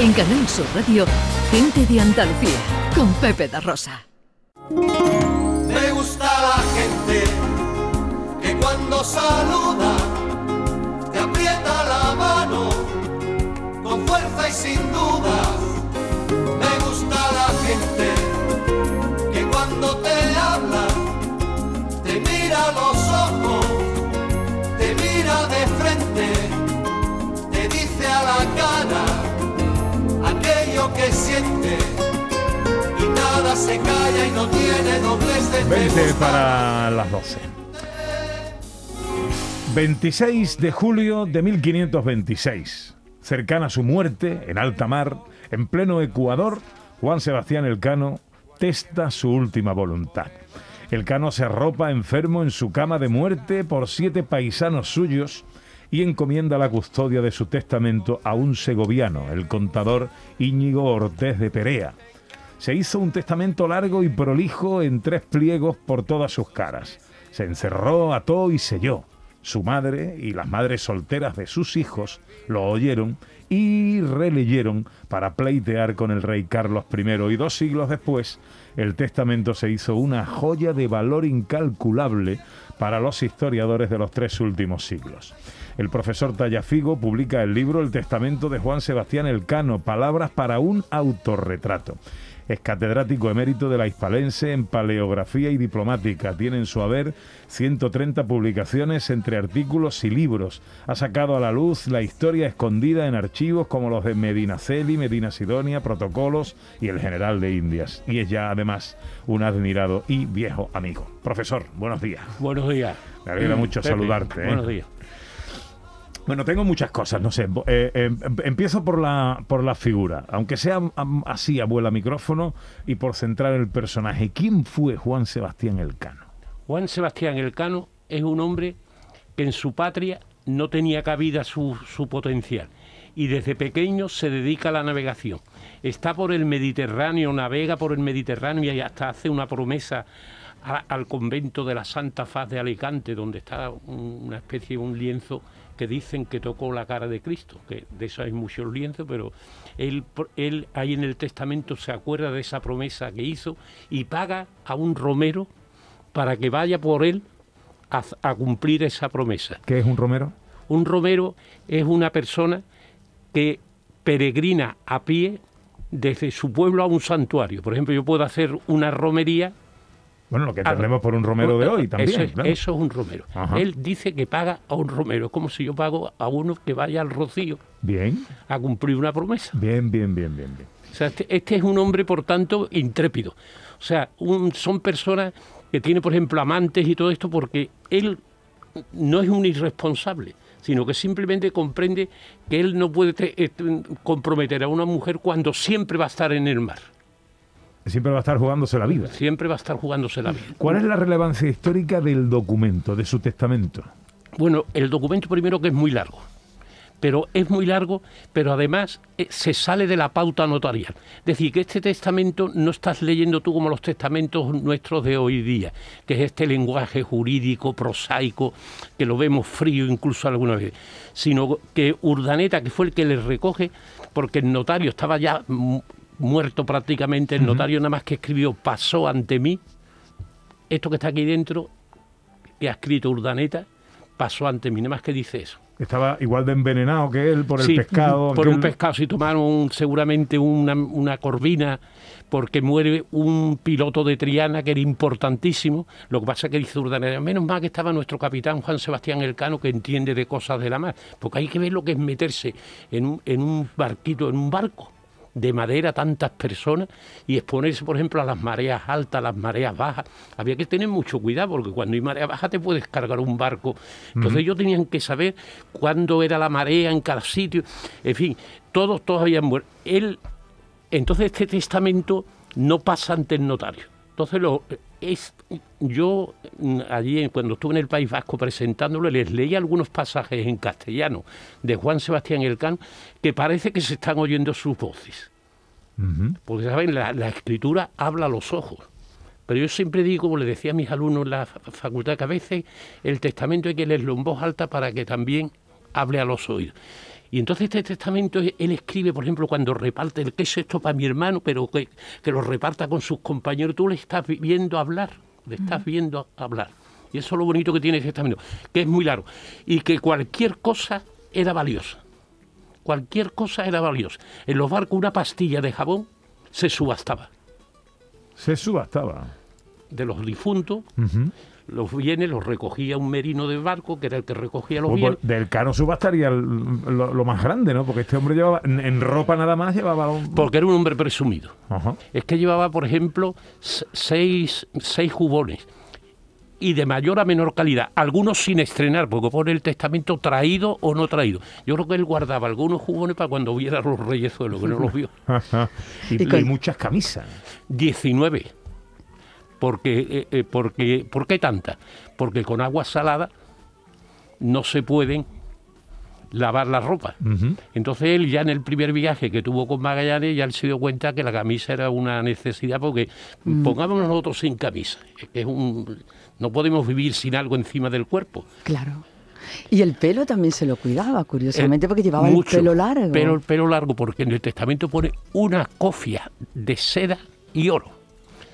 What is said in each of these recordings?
En Canal Sur Radio, Gente de Andalucía, con Pepe da Rosa. Me gusta la gente que cuando saluda aquello que siente y nada se calla y no tiene doblez de 20 para las 12. 26 de julio de 1526. Cercana a su muerte, en alta mar, en pleno Ecuador, Juan Sebastián Elcano testa su última voluntad. Elcano se arropa enfermo en su cama de muerte por siete paisanos suyos y encomienda la custodia de su testamento a un segoviano, el contador Íñigo Ortez de Perea. Se hizo un testamento largo y prolijo en tres pliegos por todas sus caras. Se encerró, ató y selló. Su madre y las madres solteras de sus hijos lo oyeron y releyeron para pleitear con el rey Carlos I y dos siglos después el testamento se hizo una joya de valor incalculable para los historiadores de los tres últimos siglos. El profesor Tallafigo publica el libro El testamento de Juan Sebastián Elcano, Palabras para un autorretrato. Es catedrático emérito de la Hispalense en Paleografía y Diplomática. Tiene en su haber 130 publicaciones entre artículos y libros. Ha sacado a la luz la historia escondida en archivos como los de Medina Celi, Medina Sidonia, Protocolos y el General de Indias. Y es ya además un admirado y viejo amigo. Profesor, buenos días. Buenos días. Me alegra mucho Pepe, saludarte. ¿eh? Buenos días. Bueno, tengo muchas cosas, no sé. eh, eh, empiezo por la, por la figura, aunque sea así, abuela micrófono, y por centrar el personaje. ¿Quién fue Juan Sebastián Elcano? Juan Sebastián Elcano es un hombre que en su patria no tenía cabida su, su potencial y desde pequeño se dedica a la navegación. Está por el Mediterráneo, navega por el Mediterráneo y hasta hace una promesa al convento de la Santa Faz de Alicante, donde está un- una especie de un lienzo que dicen que tocó la cara de Cristo, que de eso hay muchos lienzos, pero él, él ahí en el testamento se acuerda de esa promesa que hizo y paga a un romero para que vaya por él a, a cumplir esa promesa. ¿Qué es un romero? Un romero es una persona que peregrina a pie desde su pueblo a un santuario. Por ejemplo, yo puedo hacer una romería. Bueno, lo que entendemos por un romero de hoy también. Eso es, claro. eso es un romero. Ajá. Él dice que paga a un romero. Es como si yo pago a uno que vaya al rocío Bien, a cumplir una promesa. bien, bien, bien, bien. bien. O sea, este, este es un hombre, por tanto, intrépido. O sea, un- son personas que tiene, por ejemplo, amantes y todo esto porque él no es un irresponsable, sino que simplemente comprende que él no puede eh, comprometer a una mujer cuando siempre va a estar en el mar, Siempre va a estar jugándose la vida. siempre va a estar jugándose la vida. ¿Cuál es la relevancia histórica del documento, de su testamento? Bueno, el documento primero que es muy largo, pero es muy largo, pero además eh, se sale de la pauta notarial. Es decir, que este testamento no estás leyendo tú como los testamentos nuestros de hoy día, que es este lenguaje jurídico, prosaico, que lo vemos frío incluso alguna vez, sino que Urdaneta, que fue el que le recoge, porque el notario estaba ya mu- muerto prácticamente, el notario nada más que escribió pasó ante mí, esto que está aquí dentro, que ha escrito Urdaneta, pasó ante mí, nada más que dice eso. Estaba igual de envenenado que él por el Sí, pescado. Por un él- pescado, si tomaron un- seguramente una, una corvina, porque muere un piloto de Triana que era importantísimo. Lo que pasa es que dice Urdaneta, menos mal que estaba nuestro capitán Juan Sebastián Elcano, que entiende de cosas de la mar, porque hay que ver lo que es meterse en un, en un barquito, en un barco de madera tantas personas y exponerse, por ejemplo, a las mareas altas, a las mareas bajas. Había que tener mucho cuidado porque cuando hay marea baja te puedes cargar un barco. Entonces ellos tenían que saber cuándo era la marea en cada sitio. En fin, todos, todos habían muerto. Él, entonces este testamento no pasa ante el notario. Entonces lo, es, yo mm, allí cuando estuve en el País Vasco presentándolo les leí algunos pasajes en castellano de Juan Sebastián Elcano que parece que se están oyendo sus voces. Porque, ¿saben? La, la escritura habla a los ojos. Pero yo siempre digo, como le decía a mis alumnos en la fa- facultad, que a veces el testamento hay que leerlo en voz alta para que también hable a los oídos. Y entonces este testamento él escribe, por ejemplo, cuando reparte el qué es esto para mi hermano, pero que, que lo reparta con sus compañeros, tú le estás viendo hablar, le estás viendo hablar. Y eso es lo bonito que tiene ese testamento, que es muy largo. Y que cualquier cosa era valiosa. Cualquier cosa era valiosa. En los barcos una pastilla de jabón se subastaba. Se subastaba. De los difuntos, Ujú. Los bienes los recogía un merino del barco, que era el que recogía los Pues, bienes. pues, del Cano subastaría el- lo, lo más grande, ¿no? Porque este hombre llevaba, en, en ropa nada más, llevaba un... Porque era un hombre presumido. Ajá. Es que llevaba, por ejemplo, seis, seis jubones y de mayor a menor calidad, algunos sin estrenar, porque pone el testamento traído o no traído. Yo creo que él guardaba algunos jubones para cuando viera los reyezuelos, que no los vio. Y, Y y muchas camisas. 19. Porque, eh, eh, porque, ¿Por qué tantas? Porque con agua salada no se pueden lavar la ropa. Entonces él ya en el primer viaje que tuvo con Magallanes ya él se dio cuenta que la camisa era una necesidad porque pongámonos nosotros sin camisa. Es un, no podemos vivir sin algo encima del cuerpo. Claro. Y el pelo también se lo cuidaba, curiosamente, Eh, porque llevaba mucho. el pelo largo. Pero el pelo largo, porque en el testamento pone una cofia de seda y oro.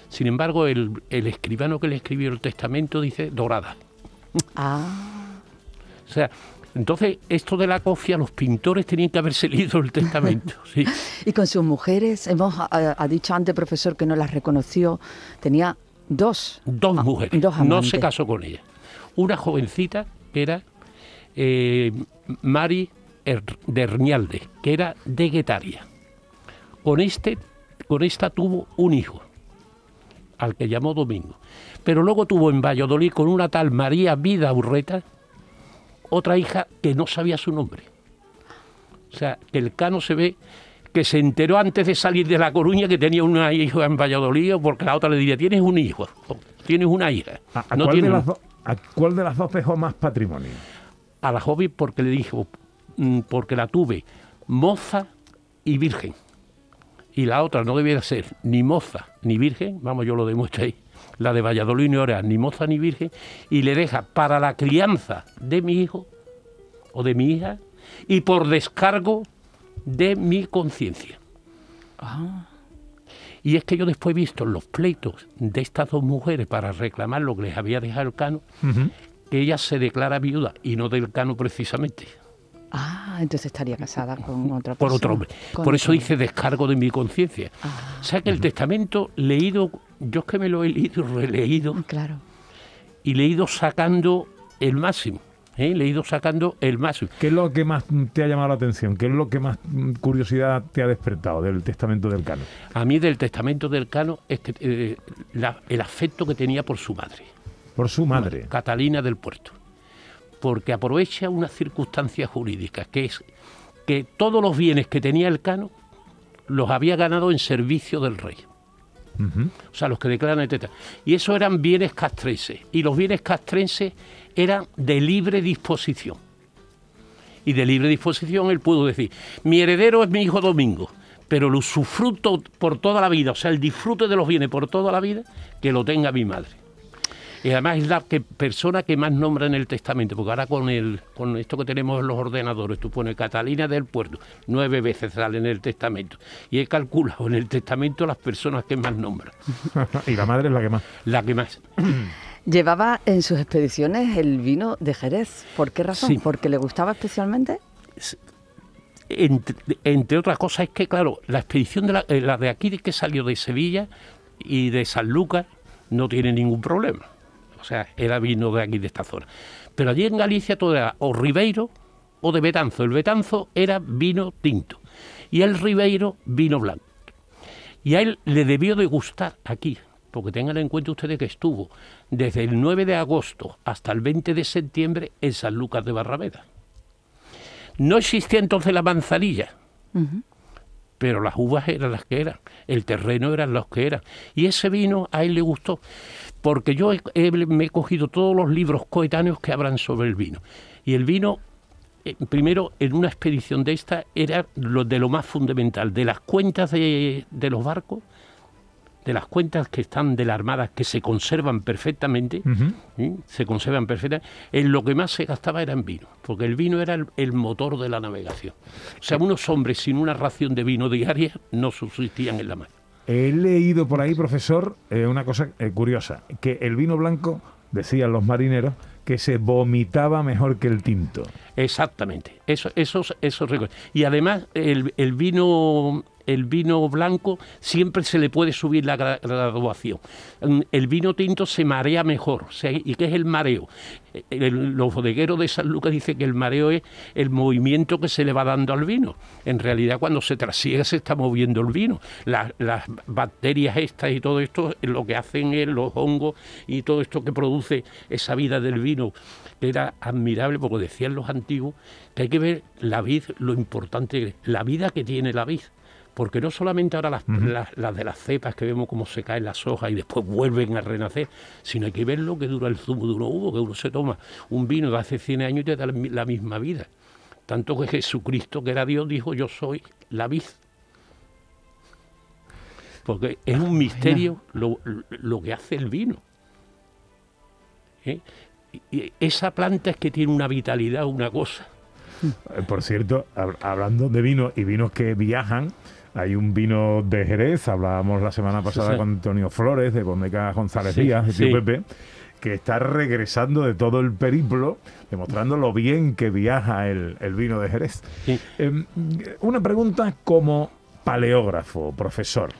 Sin embargo, el, el escribano que le escribió el testamento dice dorada. Ah, O sea, entonces esto de la cofia, los pintores tenían que haberse leído el testamento. sí. y con sus mujeres, hemos ha, ha dicho antes, profesor, que no las reconoció. Tenía dos. Dos mujeres. Dos no se casó con ella. Una jovencita que era eh, Mari Er- de Hernialde, que era de Guetaria. Con, este, con esta tuvo un hijo, al que llamó Domingo. Pero luego tuvo en Valladolid con una tal María Vida Urreta, otra hija que no sabía su nombre. O sea, que el cano se ve que se enteró antes de salir de La Coruña que tenía una hija en Valladolid, porque la otra le diría, tienes un hijo, tienes una hija. ¿A, a no cuál de las un- do- a cuál de las dos dejó más patrimonio? a la joven porque le dijo, mm, porque la tuve moza y virgen. Y la otra no debiera ser ni moza ni virgen, vamos, yo lo demuestro ahí, la de Valladolid no era ni moza ni virgen, y le deja para la crianza de mi hijo o de mi hija y por descargo de mi conciencia. Y es que yo después he visto los pleitos de estas dos mujeres para reclamar lo que les había dejado el cano, que ella se declara viuda y no del cano precisamente, Ah, entonces estaría casada con otra por persona. otro hombre. Con Por eso dice descargo de mi conciencia. Ah. O sea que el testamento leído, yo es que me lo he leído y releído hombre. Claro. y le he ido sacando el máximo. ¿eh? Le he ido sacando el máximo. ¿Qué es lo que más te ha llamado la atención? ¿Qué es lo que más curiosidad te ha despertado del testamento del Cano? A mí del testamento del cano es que, eh, la- el afecto que tenía por su madre. Por su madre. Catalina del Puerto, porque aprovecha una circunstancia jurídica, que es que todos los bienes que tenía el cano los había ganado en servicio del rey. O sea, los que declaran etc. Y eso eran bienes castrenses. Y los bienes castrenses eran de libre disposición. Y de libre disposición él pudo decir, mi heredero es mi hijo Domingo, pero el usufructo por toda la vida, o sea, el disfrute de los bienes por toda la vida, que lo tenga mi madre. Y además es la que, persona que más nombra en el testamento, porque ahora con, el, con esto que tenemos en los ordenadores, tú pones Catalina del Puerto, nueve veces sale en el testamento. Y he calculado en el testamento las personas que más nombra. y la madre es la que más. La que más. Llevaba en sus expediciones el vino de Jerez. ¿Por qué razón? Sí. ¿Porque le gustaba especialmente? Entre, entre otras cosas es que, claro, la expedición de la, eh, la de aquí de que salió de Sevilla y de San Lucas no tiene ningún problema. O sea, era vino de aquí, de esta zona. Pero allí en Galicia todo era o Ribeiro o de Betanzo. El Betanzo era vino tinto y el Ribeiro vino blanco. Y a él le debió de gustar aquí, porque tengan en cuenta ustedes que estuvo desde el 9 de agosto hasta el 20 de septiembre en San Lucas de Barrameda. No existía entonces la manzanilla, pero las uvas eran las que eran, el terreno eran los que eran. Y ese vino a él le gustó, porque yo he- he- me he cogido todos los libros coetáneos que hablan sobre el vino. Y el vino, eh, primero, en una expedición de esta, era lo de lo más fundamental, de las cuentas de, de los barcos, de las cuentas que están de la Armada, que se conservan perfectamente, se conservan perfectamente, en lo que más se gastaba era en vino, porque el vino era el, el motor de la navegación. O sea, unos hombres sin una ración de vino diaria no subsistían en la mar. He leído por ahí, profesor, eh, una cosa eh, curiosa, que el vino blanco, decían los marineros, que se vomitaba mejor que el tinto. Exactamente, eso, eso, eso recuerdo. Y además el, el vino el vino blanco siempre se le puede subir la gra- graduación. Mm, El vino tinto se marea mejor. ¿Y qué es el mareo? El- los bodegueros de San Lucas dicen que el mareo es el movimiento que se le va dando al vino. En realidad cuando se trasiega se está moviendo el vino. La- las bacterias estas y todo esto eh, lo que hacen es los hongos y todo esto que produce esa vida del vino era admirable porque decían los antiguos que hay que ver la vid, lo importante, que la vida que tiene la vid. Porque no solamente ahora las, las- las de las cepas que vemos cómo se caen las hojas y después vuelven a renacer, sino hay que ver lo que dura el zumo de uno uvo, que uno se toma un vino de hace 100 años y te da la mi- la misma vida. Tanto que Jesucristo, que era Dios, dijo, yo soy la vid. Porque es un misterio lo, lo que hace el vino. ¿Eh? Y- esa planta es que tiene una vitalidad, una cosa. Eh, Por cierto, hab- hablando de vino y vinos que viajan, hay un vino de Jerez, hablábamos la semana pasada sí. con Antonio Flores, de Bondeca González Sí, Díaz, de. Pepe, que está regresando de todo el periplo, demostrando lo bien que viaja el, el vino de Jerez. Eh, una pregunta como paleógrafo, profesor.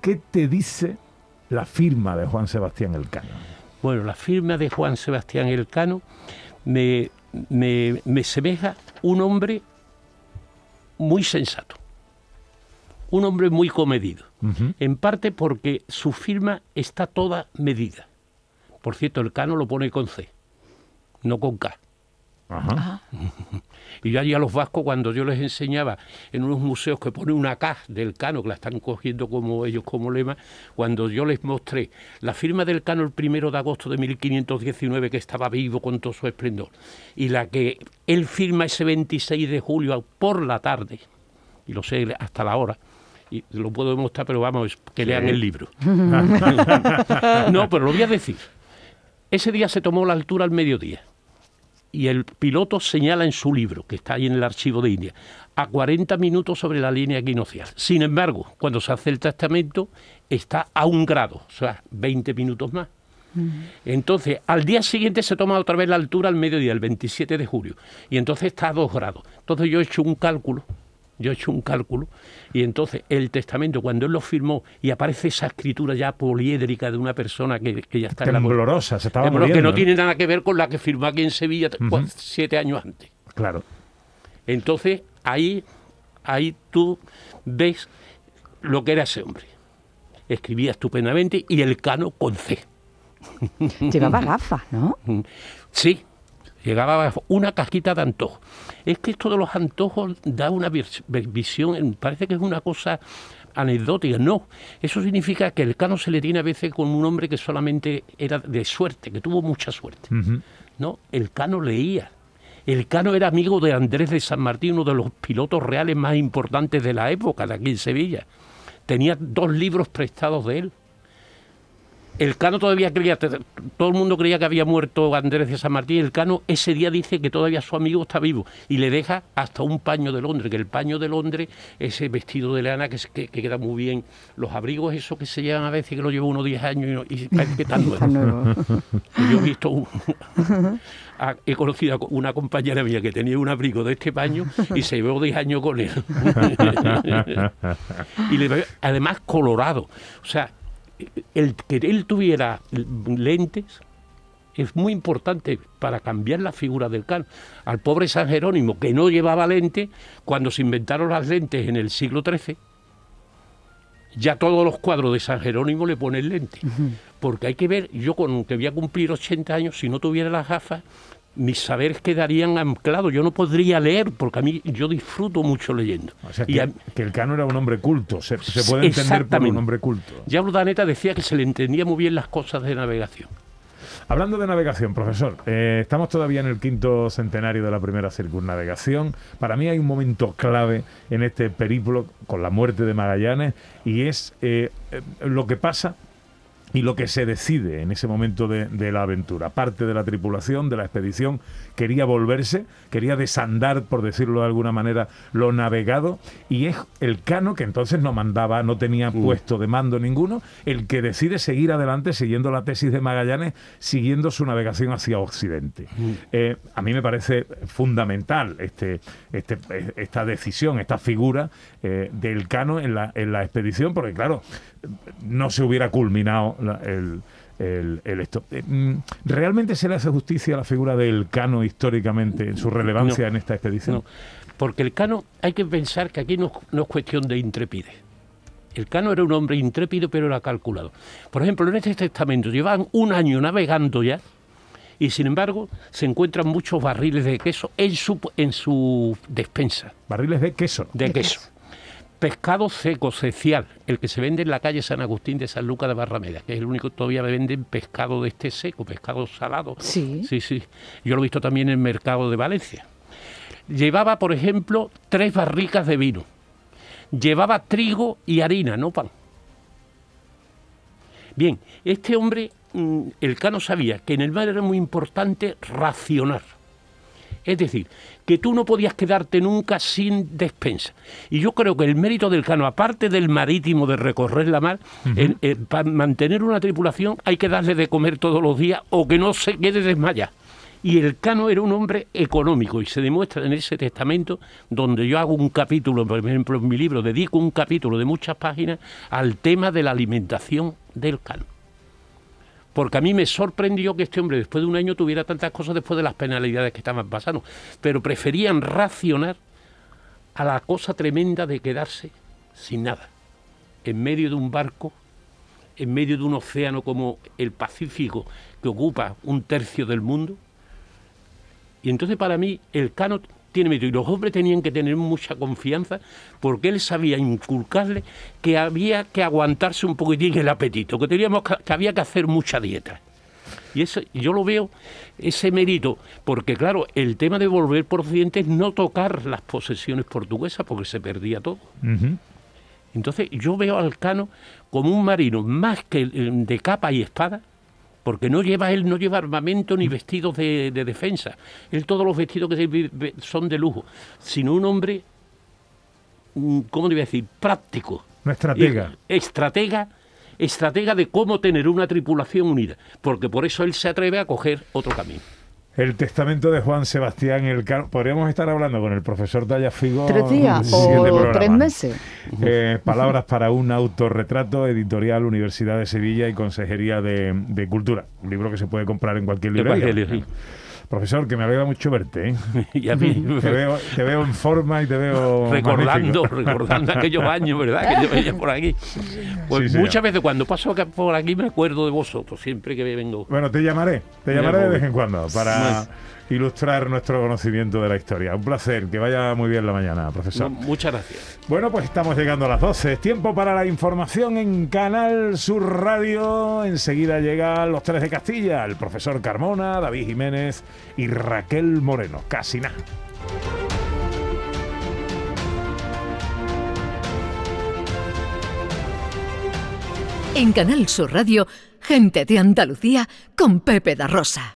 ¿Qué te dice la firma de Juan Sebastián Elcano? Bueno, la firma de Juan Sebastián Elcano me, me, me semeja un hombre muy sensato, un hombre muy comedido, en parte porque su firma está toda medida. Por cierto, Elcano lo pone con C, no con K. Ajá. Y yo allí a los vascos, cuando yo les enseñaba en unos museos que pone una K del Cano, que la están cogiendo como ellos como lema, cuando yo les mostré la firma del Cano el primero de agosto de 1519, que estaba vivo con todo su esplendor, y la que él firma ese 26 de julio por la tarde, y lo sé hasta la hora, y lo puedo demostrar, pero vamos, que lean el libro. no, pero lo voy a decir. Ese día se tomó la altura al mediodía y el piloto señala en su libro, que está ahí en el archivo de India, a 40 minutos sobre la línea equinoccial. Sin embargo, cuando se hace el testamento, está a un grado, o sea, 20 minutos más. Entonces, al día siguiente se toma otra vez la altura al mediodía, el 27 de julio, y entonces está a 2 grados. Entonces yo he hecho un cálculo, yo he hecho un cálculo, y entonces el testamento, cuando él lo firmó y aparece esa escritura ya poliédrica de una persona que, que ya está en la Temblorosa, se estaba Temblor, que no tiene nada que ver con la que firmó aquí en Sevilla siete años antes. Claro. Entonces, ahí, ahí tú ves lo que era ese hombre. Escribía estupendamente y el cano con C. Llevaba gafas, ¿no? Sí, llegaba una cajita de antojos. Es que esto de los antojos da una vis- visión, parece que es una cosa anecdótica. No, eso significa que el cano se le tiene a veces con un hombre que solamente era de suerte, que tuvo mucha suerte. No, el Cano leía. El Cano era amigo de Andrés de San Martín, uno de los pilotos reales más importantes de la época de aquí en Sevilla. Tenía dos libros prestados de él. El Cano todavía creía, todo el mundo creía que había muerto Andrés de San Martín. El Cano ese día dice que todavía su amigo está vivo y le deja hasta un paño de Londres, que el paño de Londres, ese vestido de lana que, se- que, que queda muy bien, los abrigos esos que se llevan a veces que lo lleva uno 10 años y, y parece que están nuevos. Nuevo. Yo he visto, un- a- he conocido a una compañera mía que tenía un abrigo de este paño y se llevó 10 años con él. y le además colorado. O sea, el que él tuviera lentes es muy importante para cambiar la figura del can. Al pobre San Jerónimo, que no llevaba lente, cuando se inventaron las lentes en el siglo XIII, ya todos los cuadros de San Jerónimo le ponen lente. Porque hay que ver, yo con que voy a cumplir 80 años, si no tuviera las gafas, mis saberes quedarían anclados. Yo no podría leer, porque a mí yo disfruto mucho leyendo. O sea, Y que, a- que el Cano era un hombre culto, se, se puede entender por un hombre culto. ya Urdaneta decía que se le entendía muy bien las cosas de navegación. Hablando de navegación, profesor, eh, estamos todavía en el quinto centenario de la primera circunnavegación. Para mí hay un momento clave en este periplo con la muerte de Magallanes y es eh, eh, lo que pasa y lo que se decide en ese momento de, de, la aventura. Parte de la tripulación, de la expedición, quería volverse, quería desandar, por decirlo de alguna manera, lo navegado, y es el Cano, que entonces no mandaba, no tenía puesto de mando ninguno, el que decide seguir adelante siguiendo la tesis de Magallanes, siguiendo su navegación hacia Occidente. Eh, a mí me parece fundamental este, este, esta decisión, esta figura eh, del Cano en la, en la expedición, porque claro, no se hubiera culminado el, esto. Eh, mm, ¿Realmente se le hace justicia a la figura del Cano históricamente en su relevancia en esta expedición? No, porque el Cano hay que pensar que aquí no, es cuestión de intrepidez. El Cano era un hombre intrépido, pero era calculado. Por ejemplo, en este testamento llevan un año navegando ya y sin embargo se encuentran muchos barriles de queso en su, en su despensa. ¿Barriles de queso? De, queso pescado seco, social, el que se vende en la calle San Agustín de San Lucas de Barrameda, que es el único que todavía me venden pescado de este seco, pescado salado. Sí. Sí, sí. Yo lo he visto también en el mercado de Valencia. Llevaba, por ejemplo, tres barricas de vino. Llevaba trigo y harina, no pan. Bien, este hombre, mm, el cano sabía que en el mar era muy importante racionar es decir, que tú no podías quedarte nunca sin despensa. Y yo creo que el mérito del cano, aparte del marítimo de recorrer la mar, para mantener una tripulación hay que darle de comer todos los días o que no se quede desmayado. Y el Cano era un hombre económico y se demuestra en ese testamento donde yo hago un capítulo, por ejemplo en mi libro dedico un capítulo de muchas páginas al tema de la alimentación del Cano porque a mí me sorprendió que este hombre después de un año tuviera tantas cosas después de las penalidades que estaban pasando, pero preferían racionar a la cosa tremenda de quedarse sin nada, en medio de un barco, en medio de un océano como el Pacífico, que ocupa un tercio del mundo. Y entonces para mí el Cano tiene mérito. Y los hombres tenían que tener mucha confianza porque él sabía inculcarle que había que aguantarse un poquitín el apetito, que, teníamos que, había que hacer mucha dieta. Y eso, yo lo veo, ese mérito, porque claro, el tema de volver por Occidente es no tocar las posesiones portuguesas porque se perdía todo. Entonces yo veo al Cano como un marino más que de capa y espada, porque no lleva él no lleva armamento ni vestidos de, defensa. Él todos los vestidos que son de lujo, sino un hombre, mm, ¿cómo debe decir? Práctico. Una estratega. estratega, estratega de cómo tener una tripulación unida, porque por eso él se atreve a coger otro camino. El testamento de Juan Sebastián Elcano. Podríamos estar hablando con el profesor Figo. Tres días o tres meses. Eh, palabras para un autorretrato, editorial Universidad de Sevilla y Consejería de, Cultura. Un libro que se puede comprar en cualquier librería. Profesor, que me alegra mucho verte. ¿eh? y a mí. Te veo, te veo, en forma y te veo. Recordando, recordando aquellos años, ¿verdad? Que yo veía por aquí. Pues muchas veces cuando paso por aquí me acuerdo de vosotros, siempre que vengo. Bueno, te llamaré, te llamaré de vez en cuando para ilustrar nuestro conocimiento de la historia. Un placer, que vaya muy bien la mañana, profesor. muchas gracias. Bueno, pues estamos llegando a las 12. Es tiempo para la información en Canal Sur Radio. Enseguida llegan los tres de Castilla, el profesor Carmona, David Jiménez y Raquel Moreno. Casi nada. En Canal Sur Radio, gente de Andalucía con Pepe da Rosa.